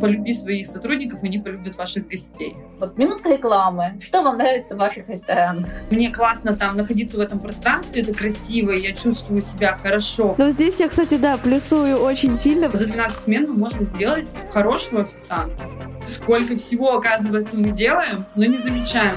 полюби своих сотрудников, они полюбят ваших гостей. Вот минутка рекламы. Что вам нравится в ваших ресторанах? Мне классно там находиться в этом пространстве, это красиво, я чувствую себя хорошо. Но здесь я, кстати, да, плюсую очень сильно. За 12 смен мы можем сделать хорошего официанта. Сколько всего, оказывается, мы делаем, но не замечаем.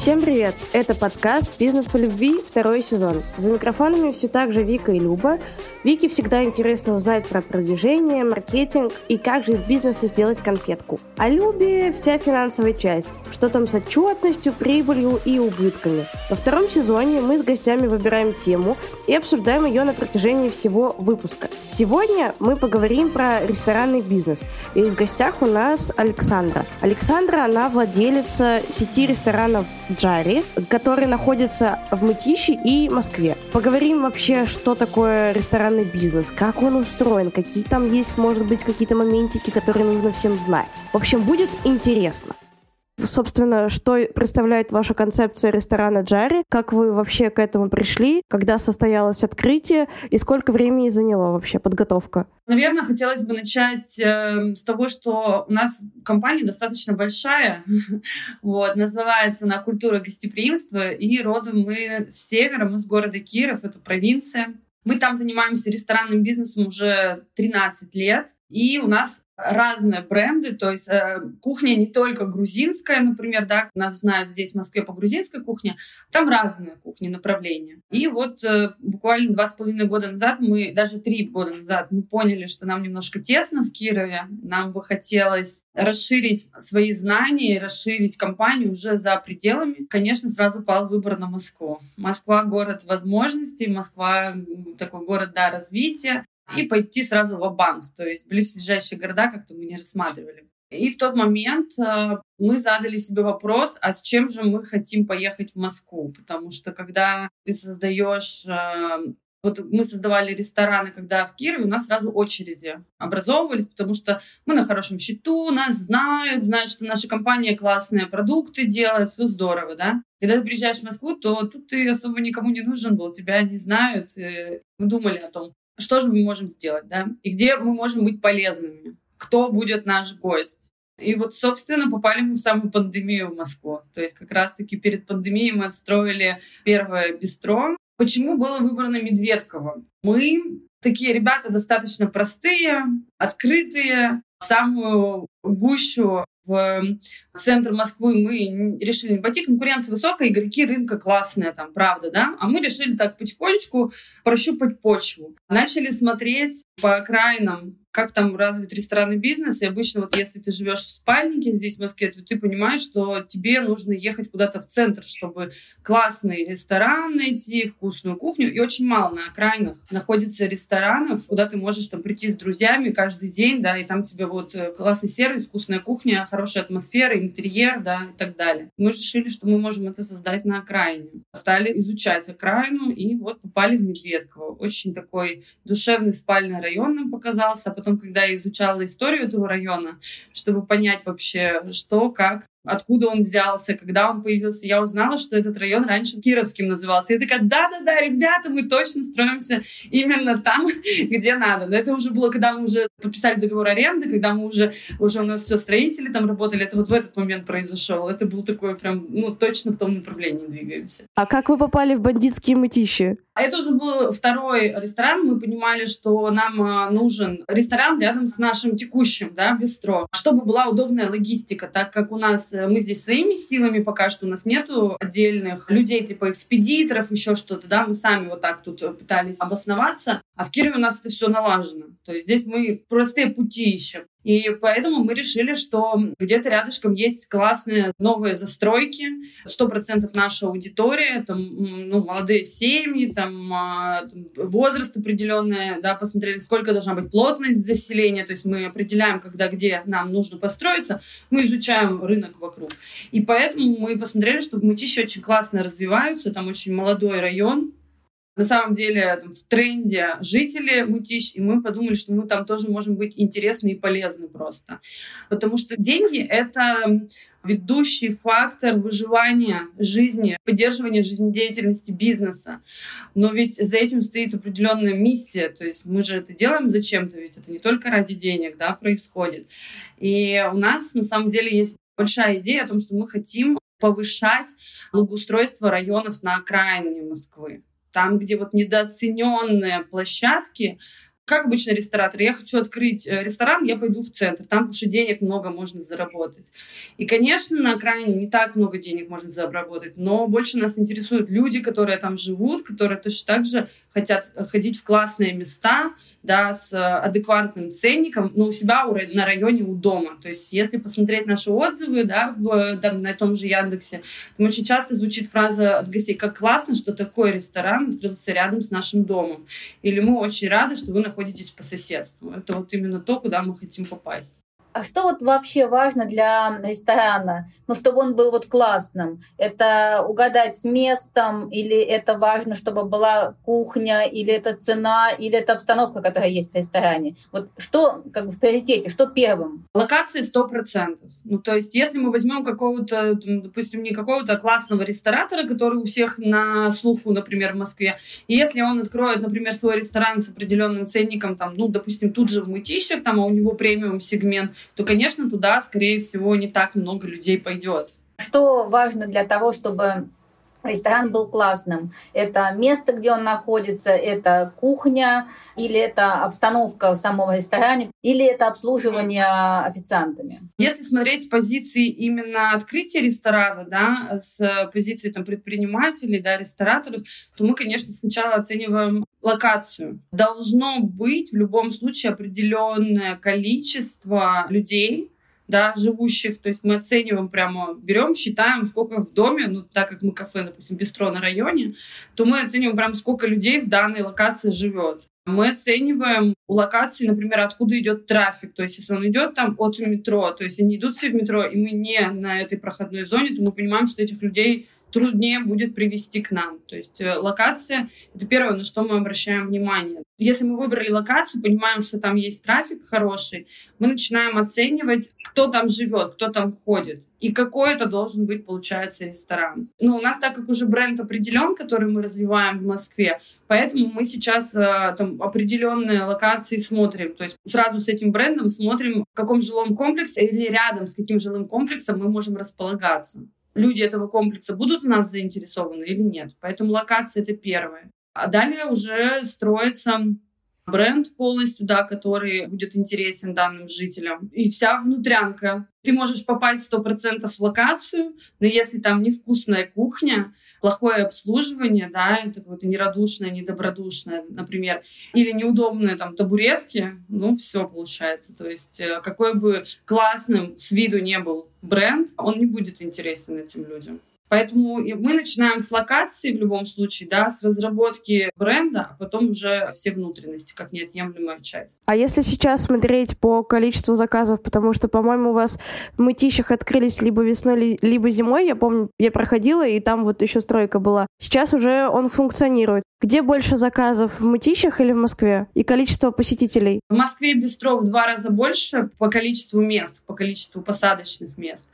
Всем привет! Это подкаст «Бизнес по любви» второй сезон. За микрофонами все так же Вика и Люба. Вике всегда интересно узнать про продвижение, маркетинг и как же из бизнеса сделать конфетку. А Любе вся финансовая часть. Что там с отчетностью, прибылью и убытками. Во втором сезоне мы с гостями выбираем тему и обсуждаем ее на протяжении всего выпуска. Сегодня мы поговорим про ресторанный бизнес. И в гостях у нас Александра. Александра, она владелица сети ресторанов Джари, который находится в Мытищи и Москве. Поговорим вообще, что такое ресторан ресторанный бизнес, как он устроен, какие там есть, может быть, какие-то моментики, которые нужно всем знать. В общем, будет интересно. Собственно, что представляет ваша концепция ресторана Джари? Как вы вообще к этому пришли? Когда состоялось открытие? И сколько времени заняло вообще подготовка? Наверное, хотелось бы начать э, с того, что у нас компания достаточно большая. вот, называется она «Культура гостеприимства». И родом мы с севера, мы с города Киров, это провинция. Мы там занимаемся ресторанным бизнесом уже 13 лет, и у нас разные бренды, то есть э, кухня не только грузинская, например, да, нас знают здесь в Москве по грузинской кухне, там разные кухни, направления. И вот э, буквально два с половиной года назад мы, даже три года назад, мы поняли, что нам немножко тесно в Кирове, нам бы хотелось расширить свои знания расширить компанию уже за пределами. Конечно, сразу пал выбор на Москву. Москва — город возможностей, Москва — такой город, да, развития и пойти сразу в банк То есть близлежащие города как-то мы не рассматривали. И в тот момент э, мы задали себе вопрос, а с чем же мы хотим поехать в Москву? Потому что когда ты создаешь э, вот мы создавали рестораны, когда в Кирове у нас сразу очереди образовывались, потому что мы на хорошем счету, нас знают, знают, что наша компания классные продукты делает, все здорово, да. Когда ты приезжаешь в Москву, то тут ты особо никому не нужен был, тебя не знают. Мы думали о том, что же мы можем сделать, да, и где мы можем быть полезными, кто будет наш гость. И вот, собственно, попали мы в самую пандемию в Москву. То есть как раз-таки перед пандемией мы отстроили первое бистро. Почему было выбрано Медведково? Мы такие ребята достаточно простые, открытые, в самую гущу в центр Москвы мы решили не пойти, конкуренция высокая, игроки рынка классные там, правда, да, а мы решили так потихонечку прощупать почву. Начали смотреть по окраинам как там развит ресторанный бизнес. И обычно вот если ты живешь в спальнике здесь, в Москве, то ты понимаешь, что тебе нужно ехать куда-то в центр, чтобы классный ресторан найти, вкусную кухню. И очень мало на окраинах находится ресторанов, куда ты можешь там прийти с друзьями каждый день, да, и там тебе вот э, классный сервис, вкусная кухня, хорошая атмосфера, интерьер, да, и так далее. Мы решили, что мы можем это создать на окраине. Стали изучать окраину и вот попали в Медведково. Очень такой душевный спальный район нам показался, потом, когда я изучала историю этого района, чтобы понять вообще, что, как, откуда он взялся, когда он появился, я узнала, что этот район раньше Кировским назывался. Я такая, да-да-да, ребята, мы точно строимся именно там, где надо. Но это уже было, когда мы уже подписали договор аренды, когда мы уже, уже у нас все строители там работали, это вот в этот момент произошел. Это был такой прям, ну, точно в том направлении двигаемся. А как вы попали в бандитские мытищи? А это уже был второй ресторан. Мы понимали, что нам а, нужен ресторан рядом с нашим текущим, да, бистро, чтобы была удобная логистика, так как у нас Э, мы здесь своими силами пока что у нас нету отдельных людей типа экспедиторов, еще что-то, да, мы сами вот так тут пытались обосноваться, а в Кирове у нас это все налажено. То есть здесь мы простые пути ищем. И поэтому мы решили, что где-то рядышком есть классные новые застройки. Сто процентов наша аудитория, там, ну, молодые семьи, а, там, возраст определенный, да, посмотрели, сколько должна быть плотность заселения, то есть мы определяем, когда, где нам нужно построиться, мы изучаем рынок вокруг. И поэтому мы посмотрели, что в Мытище очень классно развиваются, там очень молодой район, на самом деле там, в тренде жители Мытищ, и мы подумали, что мы там тоже можем быть интересны и полезны просто. Потому что деньги — это ведущий фактор выживания жизни, поддерживания жизнедеятельности бизнеса. Но ведь за этим стоит определенная миссия. То есть мы же это делаем зачем-то, ведь это не только ради денег да, происходит. И у нас на самом деле есть большая идея о том, что мы хотим повышать благоустройство районов на окраине Москвы. Там, где вот недооцененные площадки, как обычно ресторатор, я хочу открыть э, ресторан, я пойду в центр, там потому денег много можно заработать. И, конечно, на окраине не так много денег можно заработать, но больше нас интересуют люди, которые там живут, которые точно так же хотят ходить в классные места, да, с э, адекватным ценником, но у себя на районе у дома. То есть, если посмотреть наши отзывы, да, в, там, на том же Яндексе, там очень часто звучит фраза от гостей, как классно, что такой ресторан открылся рядом с нашим домом. Или мы очень рады, что вы находитесь находитесь по соседству. Это вот именно то, куда мы хотим попасть. А что вот вообще важно для ресторана? Ну, чтобы он был вот классным. Это угадать с местом, или это важно, чтобы была кухня, или это цена, или это обстановка, которая есть в ресторане? Вот что как бы в приоритете, что первым? Локации сто процентов. Ну, то есть, если мы возьмем какого-то, допустим, не какого-то классного ресторатора, который у всех на слуху, например, в Москве, и если он откроет, например, свой ресторан с определенным ценником, там, ну, допустим, тут же в Мытищах, там, а у него премиум сегмент, то, конечно, туда, скорее всего, не так много людей пойдет. Что важно для того, чтобы ресторан был классным. Это место, где он находится, это кухня, или это обстановка в самом ресторане, или это обслуживание официантами. Если смотреть с позиции именно открытия ресторана, да, с позиции там, предпринимателей, да, рестораторов, то мы, конечно, сначала оцениваем локацию. Должно быть в любом случае определенное количество людей, да, живущих, то есть мы оцениваем прямо, берем, считаем, сколько в доме, ну, так как мы кафе, допустим, бистро на районе, то мы оцениваем прямо, сколько людей в данной локации живет. Мы оцениваем у локации, например, откуда идет трафик. То есть, если он идет там от метро, то есть они идут все в метро, и мы не на этой проходной зоне, то мы понимаем, что этих людей труднее будет привести к нам. То есть э, локация — это первое, на что мы обращаем внимание. Если мы выбрали локацию, понимаем, что там есть трафик хороший, мы начинаем оценивать, кто там живет, кто там ходит и какой это должен быть, получается, ресторан. Ну, у нас так как уже бренд определен, который мы развиваем в Москве, поэтому мы сейчас э, там определенные локации смотрим. То есть сразу с этим брендом смотрим, в каком жилом комплексе или рядом с каким жилым комплексом мы можем располагаться люди этого комплекса будут в нас заинтересованы или нет. Поэтому локация — это первое. А далее уже строится бренд полностью, да, который будет интересен данным жителям. И вся внутрянка. Ты можешь попасть в 100% в локацию, но если там невкусная кухня, плохое обслуживание, да, это какое-то нерадушное, недобродушное, например, или неудобные там табуретки, ну, все получается. То есть э, какой бы классным с виду не был бренд, он не будет интересен этим людям. Поэтому мы начинаем с локации в любом случае, да, с разработки бренда, а потом уже все внутренности, как неотъемлемая часть. А если сейчас смотреть по количеству заказов, потому что, по-моему, у вас в Мытищах открылись либо весной, либо зимой, я помню, я проходила, и там вот еще стройка была. Сейчас уже он функционирует. Где больше заказов, в Мытищах или в Москве? И количество посетителей? В Москве Бистро в два раза больше по количеству мест, по количеству посадочных мест.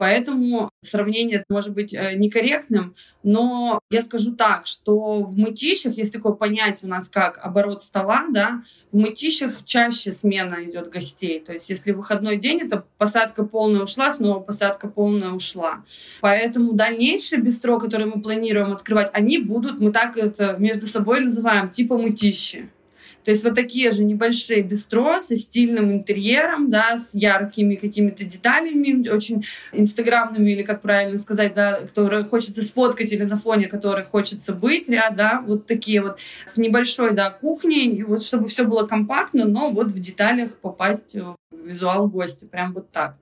Поэтому сравнение может быть э, некорректным, но я скажу так, что в мытищах есть такое понятие у нас как оборот стола, да, в мытищах чаще смена идет гостей. То есть если выходной день, это посадка полная ушла, снова посадка полная ушла. Поэтому дальнейшие бистро, которые мы планируем открывать, они будут, мы так это между собой называем, типа мытищи. То есть вот такие же небольшие бистро со стильным интерьером, да, с яркими какими-то деталями, очень инстаграмными, или как правильно сказать, да, которые хочется сфоткать или на фоне которых хочется быть, ряд, да, вот такие вот с небольшой, да, кухней, вот чтобы все было компактно, но вот в деталях попасть в визуал гостя, прям вот так.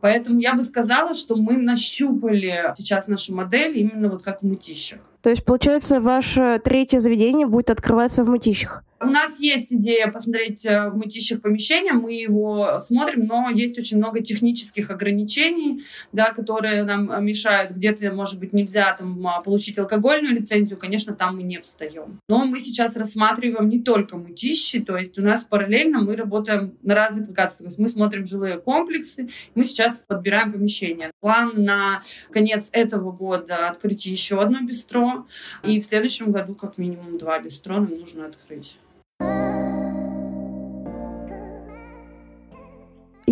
Поэтому я бы сказала, что мы нащупали сейчас нашу модель именно вот как в мытищах. То есть, получается, ваше третье заведение будет открываться в мытищах? У нас есть идея посмотреть э, в мытищах помещения, мы его смотрим, но есть очень много технических ограничений, да, которые нам мешают. Где-то, может быть, нельзя там а, получить алкогольную лицензию, конечно, там мы не встаем. Но мы сейчас рассматриваем не только мытищи, то есть у нас параллельно мы работаем на разных локациях. То есть мы смотрим жилые комплексы, мы сейчас подбираем помещения. План на конец этого года открыть еще одно бистро, и в следующем году как минимум два бистро нам нужно открыть. Uh...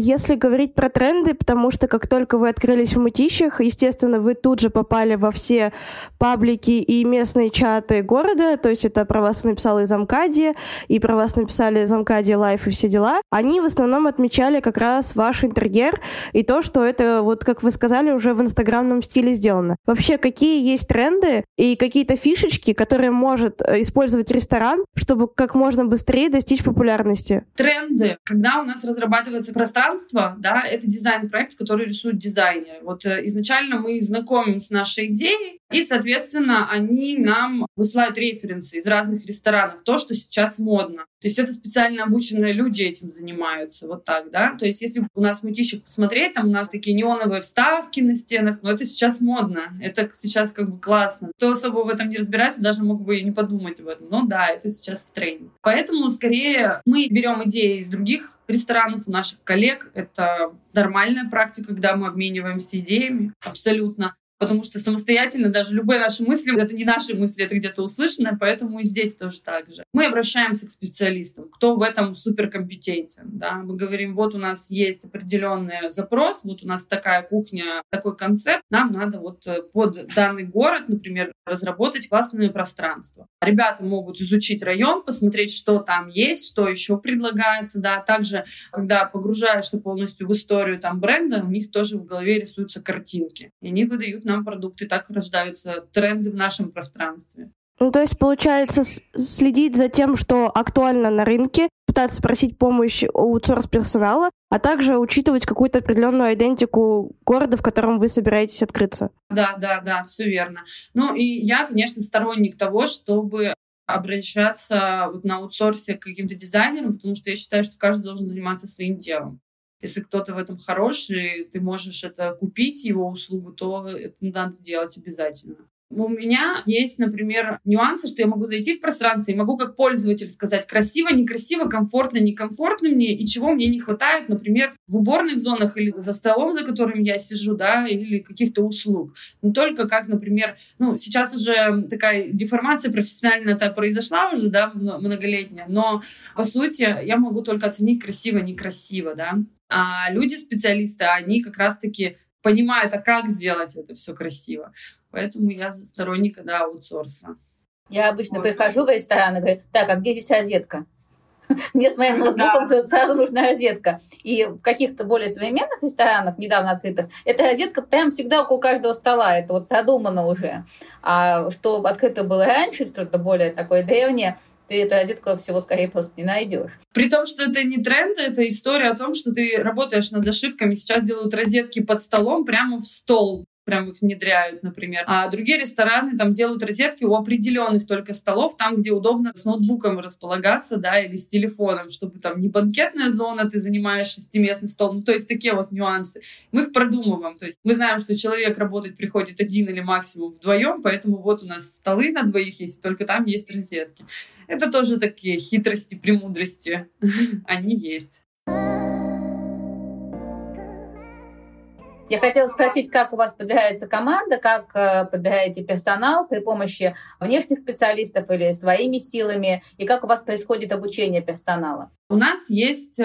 Если говорить про тренды, потому что как только вы открылись в Мытищах, естественно, вы тут же попали во все паблики и местные чаты города, то есть это про вас написала и Замкадия, и про вас написали Замкадия Life и все дела. Они в основном отмечали как раз ваш интерьер и то, что это, вот как вы сказали, уже в инстаграмном стиле сделано. Вообще, какие есть тренды и какие-то фишечки, которые может э, использовать ресторан, чтобы как можно быстрее достичь популярности? Тренды. Когда у нас разрабатывается пространство пространство, да, это дизайн-проект, который рисуют дизайнеры. Вот э, изначально мы знакомим с нашей идеей, и, соответственно, они нам высылают референсы из разных ресторанов, то, что сейчас модно. То есть это специально обученные люди этим занимаются, вот так, да. То есть если у нас в мытищах посмотреть, там у нас такие неоновые вставки на стенах, но это сейчас модно, это сейчас как бы классно. Кто особо в этом не разбирается, даже мог бы и не подумать об этом. Но да, это сейчас в тренде. Поэтому скорее мы берем идеи из других ресторанов, у наших коллег. Это нормальная практика, когда мы обмениваемся идеями абсолютно потому что самостоятельно даже любые наши мысли, это не наши мысли, это где-то услышанное, поэтому и здесь тоже так же. Мы обращаемся к специалистам, кто в этом суперкомпетентен. Да? Мы говорим, вот у нас есть определенный запрос, вот у нас такая кухня, такой концепт, нам надо вот э, под данный город, например, разработать классное пространство. Ребята могут изучить район, посмотреть, что там есть, что еще предлагается. Да? Также, когда погружаешься полностью в историю там бренда, у них тоже в голове рисуются картинки. И они выдают нам продукты, так рождаются тренды в нашем пространстве. Ну, то есть, получается, следить за тем, что актуально на рынке, пытаться спросить помощь у аутсорс-персонала, а также учитывать какую-то определенную идентику города, в котором вы собираетесь открыться. Да, да, да, все верно. Ну и я, конечно, сторонник того, чтобы обращаться вот на аутсорсе к каким-то дизайнерам, потому что я считаю, что каждый должен заниматься своим делом. Если кто-то в этом хороший, ты можешь это купить, его услугу, то это надо делать обязательно. У меня есть, например, нюансы, что я могу зайти в пространство и могу как пользователь сказать красиво, некрасиво, комфортно, некомфортно мне и чего мне не хватает, например, в уборных зонах или за столом, за которым я сижу, да, или каких-то услуг. Но только как, например, ну, сейчас уже такая деформация профессиональная-то произошла уже, да, многолетняя, но, по сути, я могу только оценить красиво, некрасиво, да. А люди-специалисты, они как раз-таки понимают, а как сделать это все красиво. Поэтому я сторонника, да, аутсорса. Я обычно вот. прихожу в ресторан и говорю, так, а где здесь розетка? Мне с моим ноутбуком да. сразу нужна розетка. И в каких-то более современных ресторанах, недавно открытых, эта розетка прям всегда около каждого стола. Это вот продумано уже. А что открыто было раньше, что-то более такое древнее, ты эту розетку всего скорее просто не найдешь. При том, что это не тренд, это история о том, что ты работаешь над ошибками. Сейчас делают розетки под столом прямо в стол прям внедряют, например. А другие рестораны там делают розетки у определенных только столов, там, где удобно с ноутбуком располагаться, да, или с телефоном, чтобы там не банкетная зона, ты занимаешь шестиместный стол, ну, то есть такие вот нюансы. Мы их продумываем, то есть мы знаем, что человек работать приходит один или максимум вдвоем, поэтому вот у нас столы на двоих есть, только там есть розетки. Это тоже такие хитрости, премудрости. Они есть. Я хотела спросить, как у вас подбирается команда, как э, подбираете персонал при помощи внешних специалистов или своими силами, и как у вас происходит обучение персонала? У нас есть э,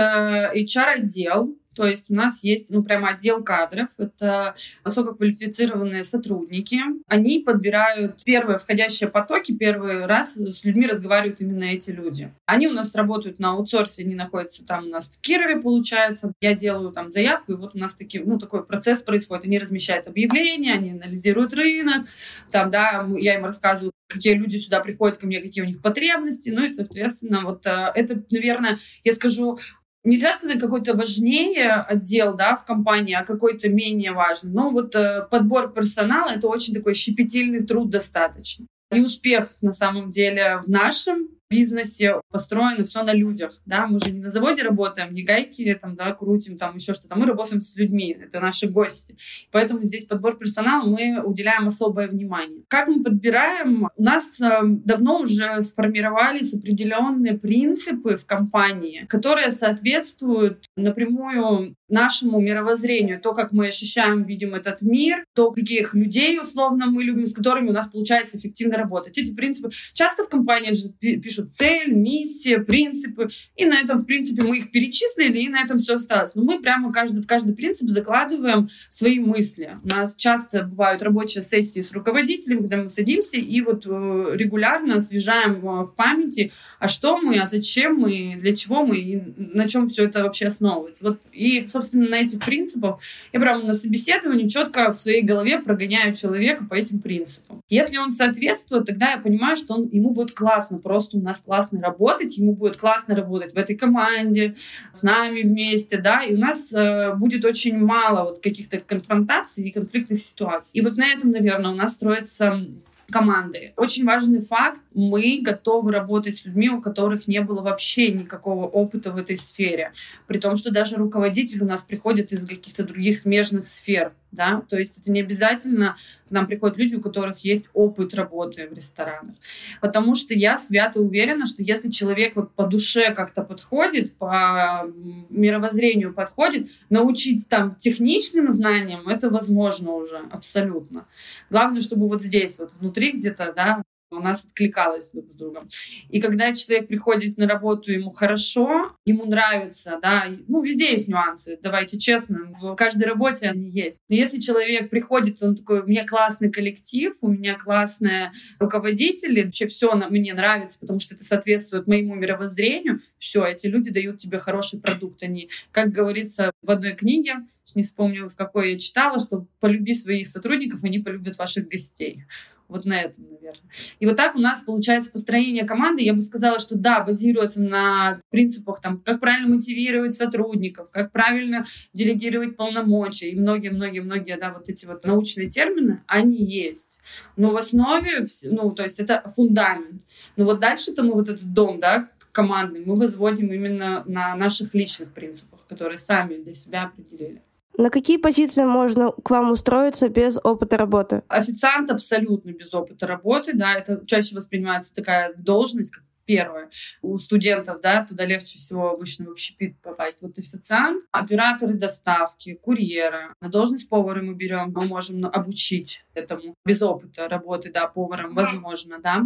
HR-отдел, то есть у нас есть, ну, прямо отдел кадров. Это высококвалифицированные сотрудники. Они подбирают первые входящие потоки, первый раз с людьми разговаривают именно эти люди. Они у нас работают на аутсорсе, они находятся там у нас в Кирове, получается. Я делаю там заявку, и вот у нас таки, ну, такой процесс происходит. Они размещают объявления, они анализируют рынок, там, да, я им рассказываю, какие люди сюда приходят ко мне, какие у них потребности, ну и, соответственно, вот э, это, наверное, я скажу, нельзя сказать какой-то важнее отдел да, в компании, а какой-то менее важный. Но вот э, подбор персонала — это очень такой щепетильный труд достаточно. И успех, на самом деле, в нашем бизнесе построено все на людях, да, мы же не на заводе работаем, не гайки там, да, крутим, там еще что-то, мы работаем с людьми, это наши гости. Поэтому здесь подбор персонала мы уделяем особое внимание. Как мы подбираем? У нас э, давно уже сформировались определенные принципы в компании, которые соответствуют напрямую нашему мировоззрению, то, как мы ощущаем, видим этот мир, то, каких людей, условно, мы любим, с которыми у нас получается эффективно работать. Эти принципы часто в компании же пишут цель, миссия, принципы, и на этом, в принципе, мы их перечислили, и на этом все осталось. Но мы прямо каждый, в каждый принцип закладываем свои мысли. У нас часто бывают рабочие сессии с руководителем, когда мы садимся и вот э, регулярно освежаем э, в памяти, а что мы, а зачем мы, для чего мы, и на чем все это вообще основывается. Вот, и, собственно, на этих принципах я прямо на собеседовании четко в своей голове прогоняю человека по этим принципам. Если он соответствует, тогда я понимаю, что он, ему будет классно, просто нас классно работать, ему будет классно работать в этой команде, с нами вместе, да, и у нас э, будет очень мало вот каких-то конфронтаций и конфликтных ситуаций. И вот на этом, наверное, у нас строится команды. Очень важный факт. Мы готовы работать с людьми, у которых не было вообще никакого опыта в этой сфере. При том, что даже руководитель у нас приходит из каких-то других смежных сфер да, то есть это не обязательно к нам приходят люди, у которых есть опыт работы в ресторанах, потому что я свято уверена, что если человек вот по душе как-то подходит, по мировоззрению подходит, научить там техничным знаниям, это возможно уже абсолютно. Главное, чтобы вот здесь вот внутри где-то, да, у нас откликалось друг с другом. И когда человек приходит на работу, ему хорошо, ему нравится, да, ну, везде есть нюансы, давайте честно, в каждой работе они есть. Но если человек приходит, он такой, у меня классный коллектив, у меня классные руководители, вообще все мне нравится, потому что это соответствует моему мировоззрению, все, эти люди дают тебе хороший продукт. Они, как говорится в одной книге, не вспомню, в какой я читала, что полюби своих сотрудников, они полюбят ваших гостей. Вот на этом, наверное. И вот так у нас получается построение команды. Я бы сказала, что да, базируется на принципах, там, как правильно мотивировать сотрудников, как правильно делегировать полномочия и многие-многие-многие, да, вот эти вот научные термины, они есть. Но в основе, ну, то есть это фундамент. Но вот дальше-то мы вот этот дом, да, командный, мы возводим именно на наших личных принципах, которые сами для себя определили. На какие позиции можно к вам устроиться без опыта работы? Официант абсолютно без опыта работы, да, это чаще воспринимается такая должность, как первое. У студентов, да, туда легче всего обычно в общепит попасть. Вот официант, операторы доставки, курьеры. На должность повара мы берем, мы можем обучить этому без опыта работы, да, поваром, возможно, да.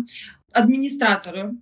Администраторы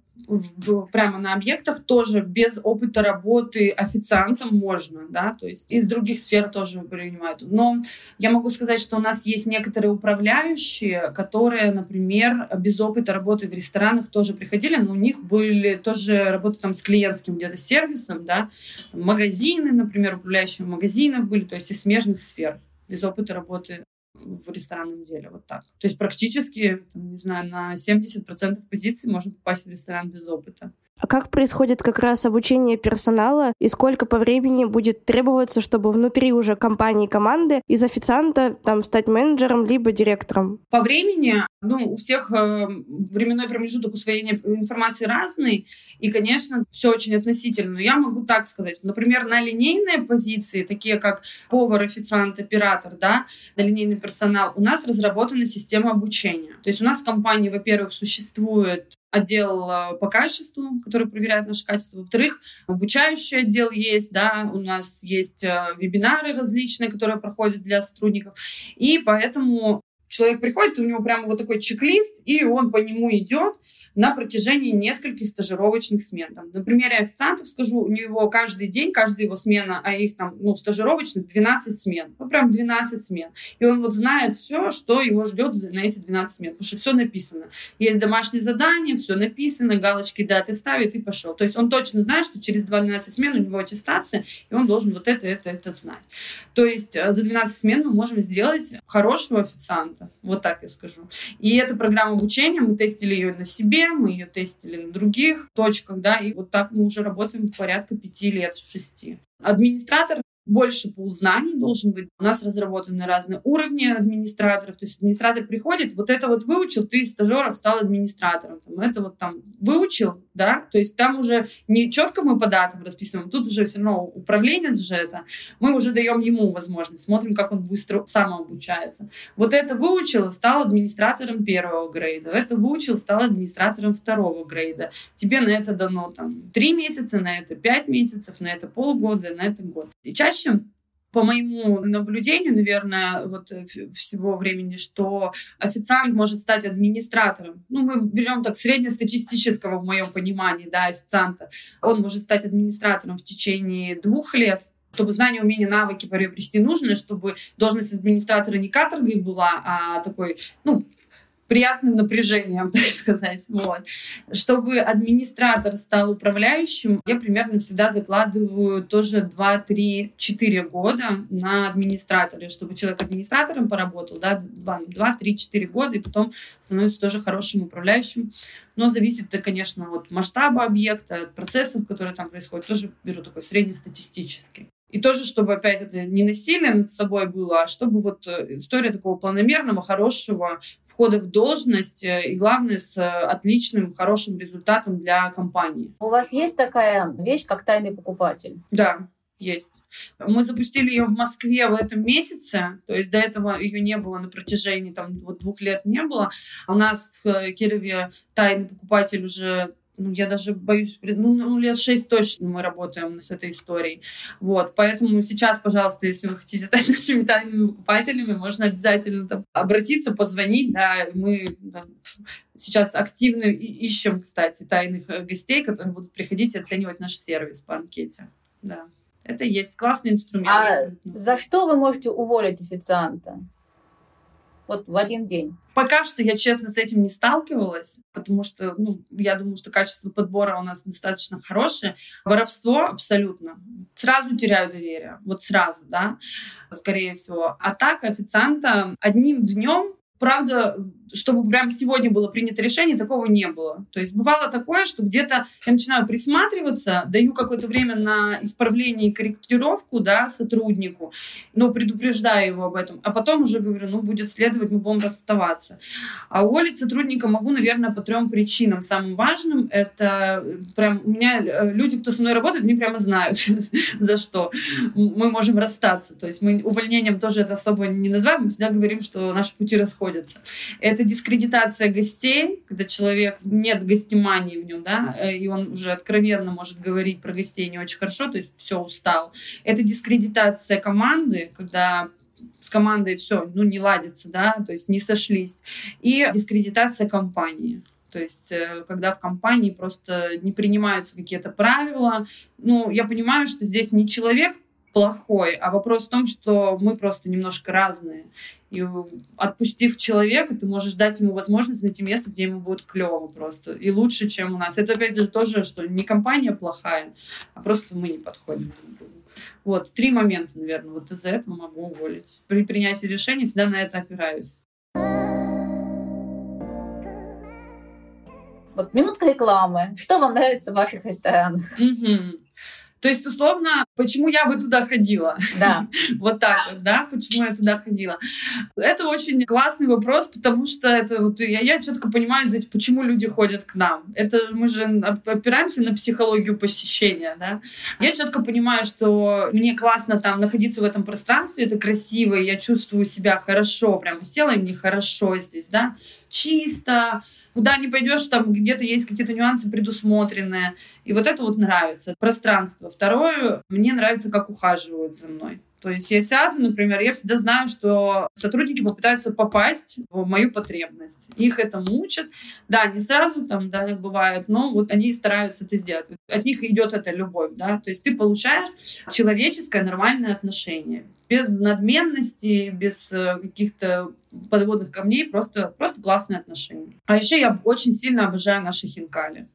прямо на объектах тоже без опыта работы официантом можно, да, то есть из других сфер тоже принимают. Но я могу сказать, что у нас есть некоторые управляющие, которые, например, без опыта работы в ресторанах тоже приходили, но у них были тоже работы там с клиентским где-то сервисом, да, магазины, например, управляющие магазинов были, то есть из смежных сфер без опыта работы в ресторанном деле. Вот так. То есть практически, там, не знаю, на 70% позиций можно попасть в ресторан без опыта. А как происходит как раз обучение персонала и сколько по времени будет требоваться, чтобы внутри уже компании команды из официанта там стать менеджером либо директором? По времени, ну, у всех э, временной промежуток усвоения информации разный, и, конечно, все очень относительно. Но я могу так сказать. Например, на линейные позиции, такие как повар, официант, оператор, да, на линейный персонал, у нас разработана система обучения. То есть у нас в компании, во-первых, существует отдел э, по качеству, который проверяет наше качество. Во-вторых, обучающий отдел есть, да, у нас есть э, вебинары различные, которые проходят для сотрудников. И поэтому человек приходит, у него прямо вот такой чек-лист, и он по нему идет, на протяжении нескольких стажировочных смен. Там, на примере официантов скажу, у него каждый день, каждая его смена, а их там, ну, стажировочных 12 смен. Ну, прям 12 смен. И он вот знает все, что его ждет на эти 12 смен, потому что все написано. Есть домашнее задание, все написано, галочки даты ставит и пошел. То есть он точно знает, что через 12 смен у него аттестация, и он должен вот это, это, это знать. То есть э, за 12 смен мы можем сделать хорошего официанта. Вот так я скажу. И эту программу обучения мы тестили ее на себе, мы ее тестили на других точках, да, и вот так мы уже работаем порядка пяти лет, шести. Администратор больше пул знаний должен быть. У нас разработаны разные уровни администраторов. То есть администратор приходит, вот это вот выучил, ты из стажеров стал администратором. Там, это вот там выучил, да, то есть там уже не четко мы по датам расписываем, тут уже все равно управление же это. Мы уже даем ему возможность, смотрим, как он быстро самообучается. Вот это выучил, стал администратором первого грейда. Это выучил, стал администратором второго грейда. Тебе на это дано там три месяца, на это пять месяцев, на это полгода, на это год. И чаще по моему наблюдению, наверное, вот э, всего времени, что официант может стать администратором. Ну, мы берем так среднестатистического, в моем понимании, да, официанта. Он может стать администратором в течение двух лет, чтобы знания, умения, навыки приобрести нужно, чтобы должность администратора не каторгой была, а такой, ну, приятным напряжением, так сказать. Вот. Чтобы администратор стал управляющим, я примерно всегда закладываю тоже 2, 3, 4 года на администраторе, чтобы человек администратором поработал, да, 2, 2 3, 4 года, и потом становится тоже хорошим управляющим. Но зависит, конечно, от масштаба объекта, от процессов, которые там происходят. Тоже беру такой среднестатистический. И тоже, чтобы опять это не насилие над собой было, а чтобы вот э, история такого планомерного, хорошего входа в должность э, и, главное, с отличным, хорошим результатом для компании. У вас есть такая вещь, как тайный покупатель? Да, есть. Мы запустили ее в Москве в этом месяце, то есть до этого ее не было на протяжении там вот двух лет не было. У нас в э, Кирове тайный покупатель уже ну, я даже боюсь, ну, ну, лет шесть точно мы работаем с этой историей. Вот, поэтому сейчас, пожалуйста, если вы хотите стать нашими тайными покупателями, можно обязательно там, обратиться, позвонить, да, мы там, сейчас активно ищем, кстати, тайных э, гостей, которые будут приходить и оценивать наш сервис по анкете, да. Это есть классный инструмент. А за что вы можете уволить официанта? Вот в один день? Пока что я, честно, с этим не сталкивалась, потому что, ну, я думаю, что качество подбора у нас достаточно хорошее. Воровство абсолютно. Сразу теряю доверие. Вот сразу, да, скорее всего. А так официанта одним днем Правда, чтобы прям сегодня было принято решение, такого не было. То есть бывало такое, что где-то я начинаю присматриваться, даю какое-то время на исправление и корректировку да, сотруднику, но предупреждаю его об этом, а потом уже говорю, ну, будет следовать, мы будем расставаться. А уволить сотрудника могу, наверное, по трем причинам. Самым важным это прям у меня э, люди, кто со мной работает, они прямо знают, за что мы можем расстаться. То есть мы увольнением тоже это особо не называем, мы всегда говорим, что наши пути расходятся. Это дискредитация гостей, когда человек нет гостемании в нем, да, э, и он уже откровенно может говорить про гостей не очень хорошо, то есть все устал. Это дискредитация команды, когда с командой все, ну, не ладится, да, то есть не сошлись. И дискредитация компании. То есть, э, когда в компании просто не принимаются какие-то правила, ну, я понимаю, что здесь не человек плохой, а вопрос в том, что мы просто немножко разные. И отпустив человека, ты можешь дать ему возможность найти место, где ему будет клево просто. И лучше, чем у нас. Это опять же тоже, что не компания плохая, а просто мы не подходим друг другу. Вот, три момента, наверное, вот из-за этого могу уволить. При принятии решения всегда на это опираюсь. Вот минутка рекламы. Что вам нравится в ваших ресторанах? Угу. То есть, условно, почему я бы туда ходила? Да. вот так вот, да, почему я туда ходила. Это очень классный вопрос, потому что это вот я, я четко понимаю, почему люди ходят к нам. Это мы же опираемся на психологию посещения, да. Я четко понимаю, что мне классно там находиться в этом пространстве, это красиво, я чувствую себя хорошо, прямо села, и мне хорошо здесь, да чисто, куда не пойдешь, там где-то есть какие-то нюансы предусмотренные. И вот это вот нравится. Пространство. Второе, мне нравится, как ухаживают за мной. То есть я сяду, например, я всегда знаю, что сотрудники попытаются попасть в мою потребность. Их это мучит. Да, не сразу там, да, бывает, но вот они стараются это сделать. От них идет эта любовь, да. То есть ты получаешь человеческое нормальное отношение. Без надменности, без э, каких-то подводных камней, просто, просто классные отношения. А еще я очень сильно обожаю наши хинкали.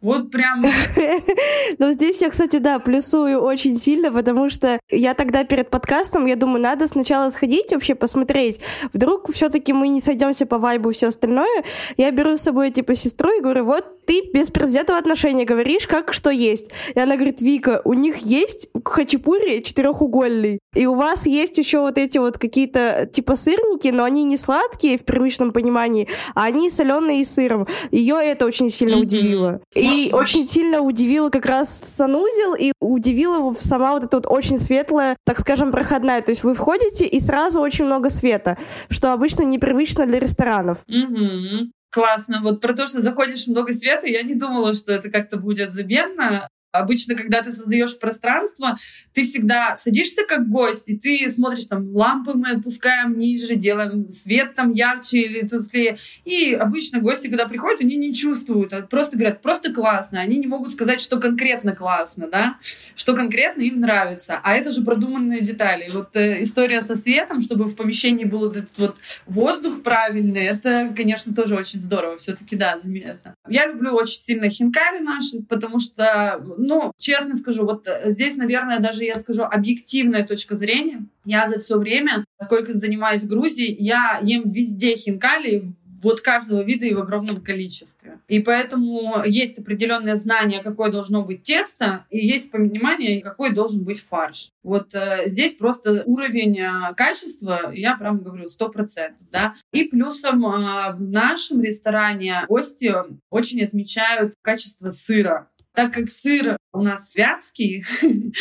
Вот прям. Ну, здесь я, кстати, да, плюсую очень сильно, потому что я тогда перед подкастом, я думаю, надо сначала сходить, вообще посмотреть. Вдруг все-таки мы не сойдемся по вайбу и все остальное. Я беру с собой, типа, сестру и говорю, вот ты без предвзятого отношения говоришь, как что есть. И она говорит, Вика, у них есть хачапури четырехугольный, и у вас есть еще вот эти вот какие-то типа сырники, но они не сладкие в привычном понимании, а они соленые и сыром. Ее это очень сильно mm-hmm. удивило. И очень сильно удивило как раз санузел, и удивило сама вот эта вот очень светлая, так скажем, проходная. То есть вы входите, и сразу очень много света, что обычно непривычно для ресторанов. Mm-hmm. Классно. Вот про то, что заходишь много света, я не думала, что это как-то будет заметно. Обычно, когда ты создаешь пространство, ты всегда садишься как гость, и ты смотришь, там, лампы мы опускаем ниже, делаем свет там ярче или тусклее. И обычно гости, когда приходят, они не чувствуют, а просто говорят, просто классно. Они не могут сказать, что конкретно классно, да, что конкретно им нравится. А это же продуманные детали. Вот э, история со светом, чтобы в помещении был этот вот воздух правильный, это, конечно, тоже очень здорово. Все-таки, да, заметно. Я люблю очень сильно хинкали наши, потому что ну, честно скажу, вот э, здесь, наверное, даже я скажу объективная точка зрения. Я за все время, сколько занимаюсь Грузией, я ем везде хинкали, вот каждого вида и в огромном количестве. И поэтому есть определенное знание, какое должно быть тесто, и есть понимание, какой должен быть фарш. Вот э, здесь просто уровень э, качества, я прям говорю, 100%. Да? И плюсом э, в нашем ресторане гости очень отмечают качество сыра. Так как сыр у нас вятский,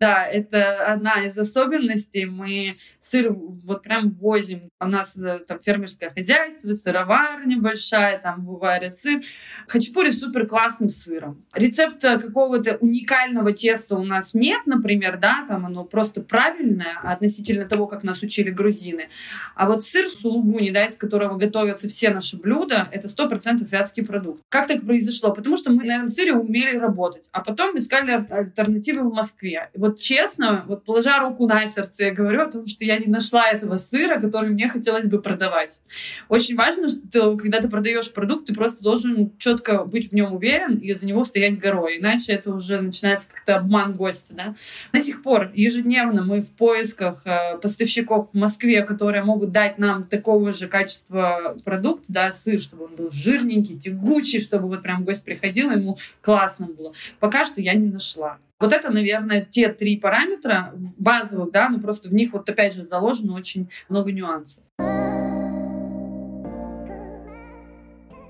да, это одна из особенностей. Мы сыр вот прям возим. У нас э, там фермерское хозяйство, сыроварня большая, там варят сыр. Хачапури супер классным сыром. Рецепта какого-то уникального теста у нас нет, например, да, там оно просто правильное относительно того, как нас учили грузины. А вот сыр сулугуни, да, из которого готовятся все наши блюда, это сто процентов вятский продукт. Как так произошло? Потому что мы на этом сыре умели работать, а потом искали альтернативы в Москве. И вот честно, вот положа руку на сердце, я говорю о том, что я не нашла этого сыра, который мне хотелось бы продавать. Очень важно, что когда ты продаешь продукт, ты просто должен четко быть в нем уверен и за него стоять горой. Иначе это уже начинается как-то обман гостя. Да? До сих пор ежедневно мы в поисках э, поставщиков в Москве, которые могут дать нам такого же качества продукт, да, сыр, чтобы он был жирненький, тягучий, чтобы вот прям гость приходил, ему классно было. Пока что я не нашла. Вот это, наверное, те три параметра базовых, да, но просто в них вот опять же заложено очень много нюансов.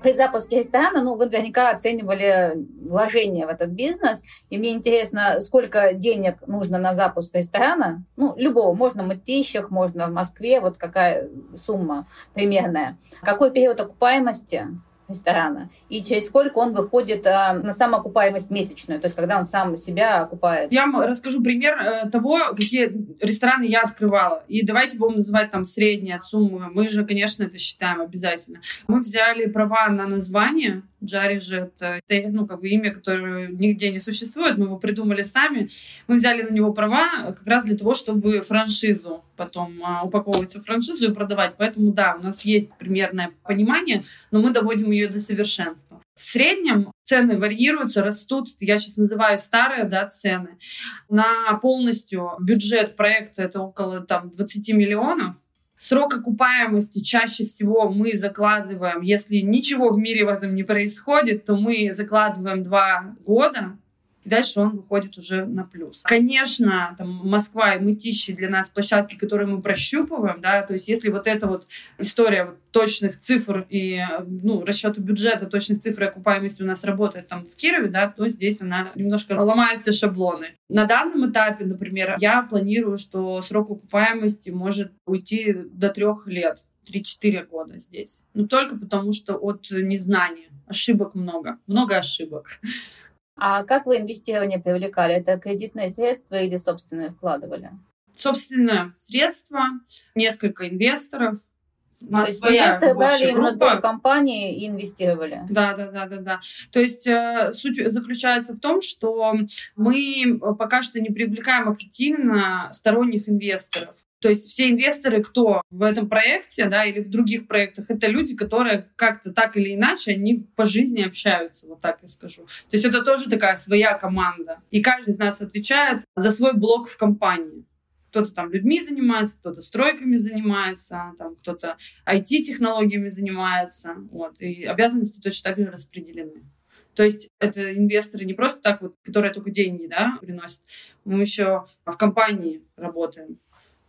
При запуске ресторана, ну, вы наверняка оценивали вложения в этот бизнес, и мне интересно, сколько денег нужно на запуск ресторана, ну, любого, можно в Мытищах, можно в Москве, вот какая сумма примерная. Какой период окупаемости ресторана, и через сколько он выходит а, на самоокупаемость месячную, то есть когда он сам себя окупает. Я вам расскажу пример э, того, какие рестораны я открывала. И давайте будем называть там средняя сумма. Мы же, конечно, это считаем обязательно. Мы взяли права на название, Джари же это, это ну, как бы имя, которое нигде не существует, мы его придумали сами. Мы взяли на него права как раз для того, чтобы франшизу потом а, упаковывать в франшизу и продавать. Поэтому да, у нас есть примерное понимание, но мы доводим ее до совершенства. В среднем цены варьируются, растут. Я сейчас называю старые да, цены. На полностью бюджет проекта это около там, 20 миллионов. Срок окупаемости чаще всего мы закладываем, если ничего в мире в этом не происходит, то мы закладываем два года, и дальше он выходит уже на плюс. Конечно, там Москва и Мытищи для нас площадки, которые мы прощупываем, да, то есть если вот эта вот история точных цифр и ну, расчета бюджета, точных цифр и окупаемости у нас работает там в Кирове, да, то здесь она немножко ломает все шаблоны. На данном этапе, например, я планирую, что срок окупаемости может уйти до трех лет. 3-4 года здесь. Но только потому, что от незнания. Ошибок много. Много ошибок. А как вы инвестирование привлекали? Это кредитные средства или собственные вкладывали? Собственное средства, несколько инвесторов. У нас То есть своя инвесторы брали именно до компании и инвестировали. Да, да, да, да, да. То есть э, суть заключается в том, что мы пока что не привлекаем активно сторонних инвесторов. То есть все инвесторы, кто в этом проекте, да, или в других проектах, это люди, которые как-то так или иначе, они по жизни общаются, вот так я скажу. То есть это тоже такая своя команда. И каждый из нас отвечает за свой блок в компании. Кто-то там людьми занимается, кто-то стройками занимается, там кто-то IT-технологиями занимается. Вот. И обязанности точно так же распределены. То есть это инвесторы не просто так вот, которые только деньги да, приносят. Мы еще в компании работаем.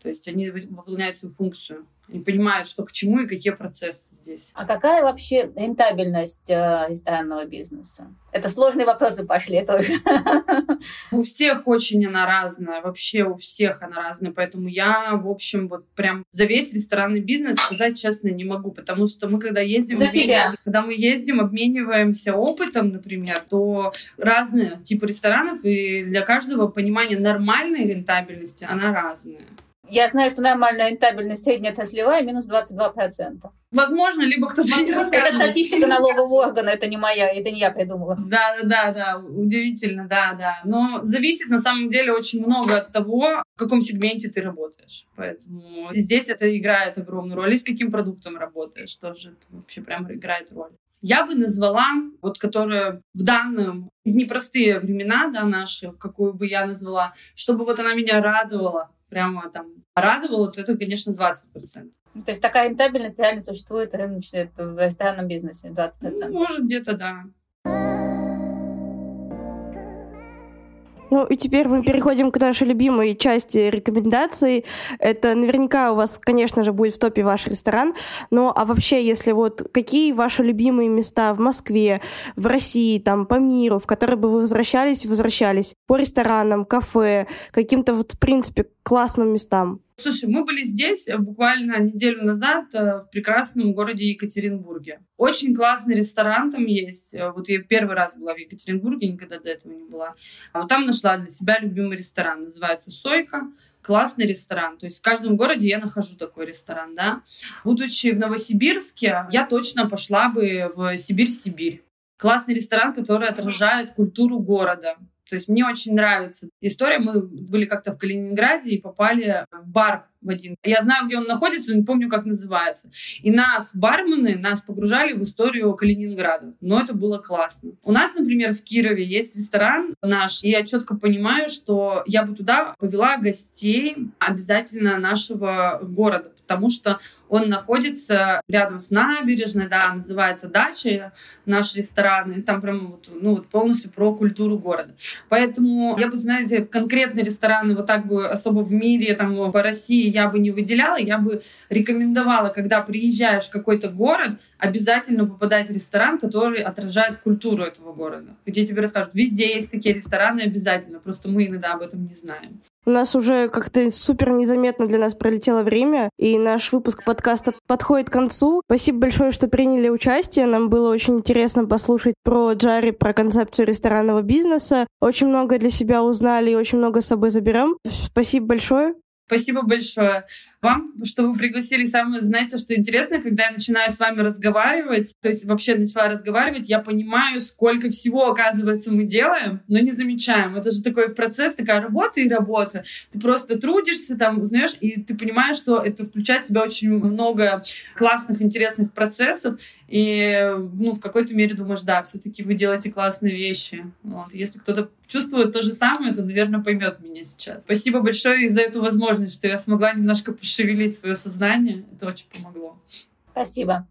То есть они выполняют свою функцию. Они понимают, что к чему и какие процессы здесь. А какая вообще рентабельность э, ресторанного бизнеса? Это сложные вопросы пошли тоже. У всех очень она разная. Вообще у всех она разная. Поэтому я, в общем, вот прям за весь ресторанный бизнес сказать честно не могу. Потому что мы, когда ездим... За себя. Когда мы ездим, обмениваемся опытом, например, то разные типы ресторанов, и для каждого понимание нормальной рентабельности, она разная. Я знаю, что нормальная рентабельность средняя отраслевая минус 22%. Возможно, либо кто-то Это статистика налогового органа, это не моя, это не я придумала. Да, да, да, да, удивительно, да, да. Но зависит на самом деле очень много от того, в каком сегменте ты работаешь. Поэтому здесь это играет огромную роль. И с каким продуктом работаешь, тоже это вообще прям играет роль. Я бы назвала, вот которая в данном непростые времена, да, наши, какую бы я назвала, чтобы вот она меня радовала, прямо там радовало, то это, конечно, 20%. То есть такая рентабельность реально существует рыночная в ресторанном бизнесе, 20%? Ну, может, где-то да. Ну и теперь мы переходим к нашей любимой части рекомендаций. Это наверняка у вас, конечно же, будет в топе ваш ресторан. Но а вообще, если вот какие ваши любимые места в Москве, в России, там по миру, в которые бы вы возвращались возвращались по ресторанам, кафе, каким-то вот в принципе классным местам? Слушай, мы были здесь э, буквально неделю назад э, в прекрасном городе Екатеринбурге. Очень классный ресторан там есть. Э, вот я первый раз была в Екатеринбурге, никогда до этого не была. А вот там нашла для себя любимый ресторан. Называется «Сойка» классный ресторан. То есть в каждом городе я нахожу такой ресторан, да. Будучи в Новосибирске, я точно пошла бы в Сибирь-Сибирь. Классный ресторан, который отражает культуру города. То есть мне очень нравится история. Мы были как-то в Калининграде и попали в бар в один. Я знаю, где он находится, но не помню, как называется. И нас, бармены, нас погружали в историю Калининграда. Но это было классно. У нас, например, в Кирове есть ресторан наш, и я четко понимаю, что я бы туда повела гостей обязательно нашего города, потому что он находится рядом с набережной, да, называется «Дача», наш ресторан, и там прям вот, ну, вот полностью про культуру города. Поэтому я бы, знаете, конкретные рестораны вот так бы особо в мире, там, в России я бы не выделяла, я бы рекомендовала, когда приезжаешь в какой-то город, обязательно попадать в ресторан, который отражает культуру этого города, где тебе расскажут, везде есть такие рестораны обязательно, просто мы иногда об этом не знаем. У нас уже как-то супер незаметно для нас пролетело время, и наш выпуск подкаста подходит к концу. Спасибо большое, что приняли участие. Нам было очень интересно послушать про Джари, про концепцию ресторанного бизнеса. Очень много для себя узнали и очень много с собой заберем. Спасибо большое. Спасибо большое вам, что вы пригласили. Самое, знаете, что интересно, когда я начинаю с вами разговаривать, то есть вообще начала разговаривать, я понимаю, сколько всего, оказывается, мы делаем, но не замечаем. Это же такой процесс, такая работа и работа. Ты просто трудишься, там, узнаешь, и ты понимаешь, что это включает в себя очень много классных, интересных процессов, и ну, в какой-то мере думаешь, да, все-таки вы делаете классные вещи. Вот. Если кто-то чувствует то же самое, то, наверное, поймет меня сейчас. Спасибо большое за эту возможность, что я смогла немножко пошевелить свое сознание. Это очень помогло. Спасибо.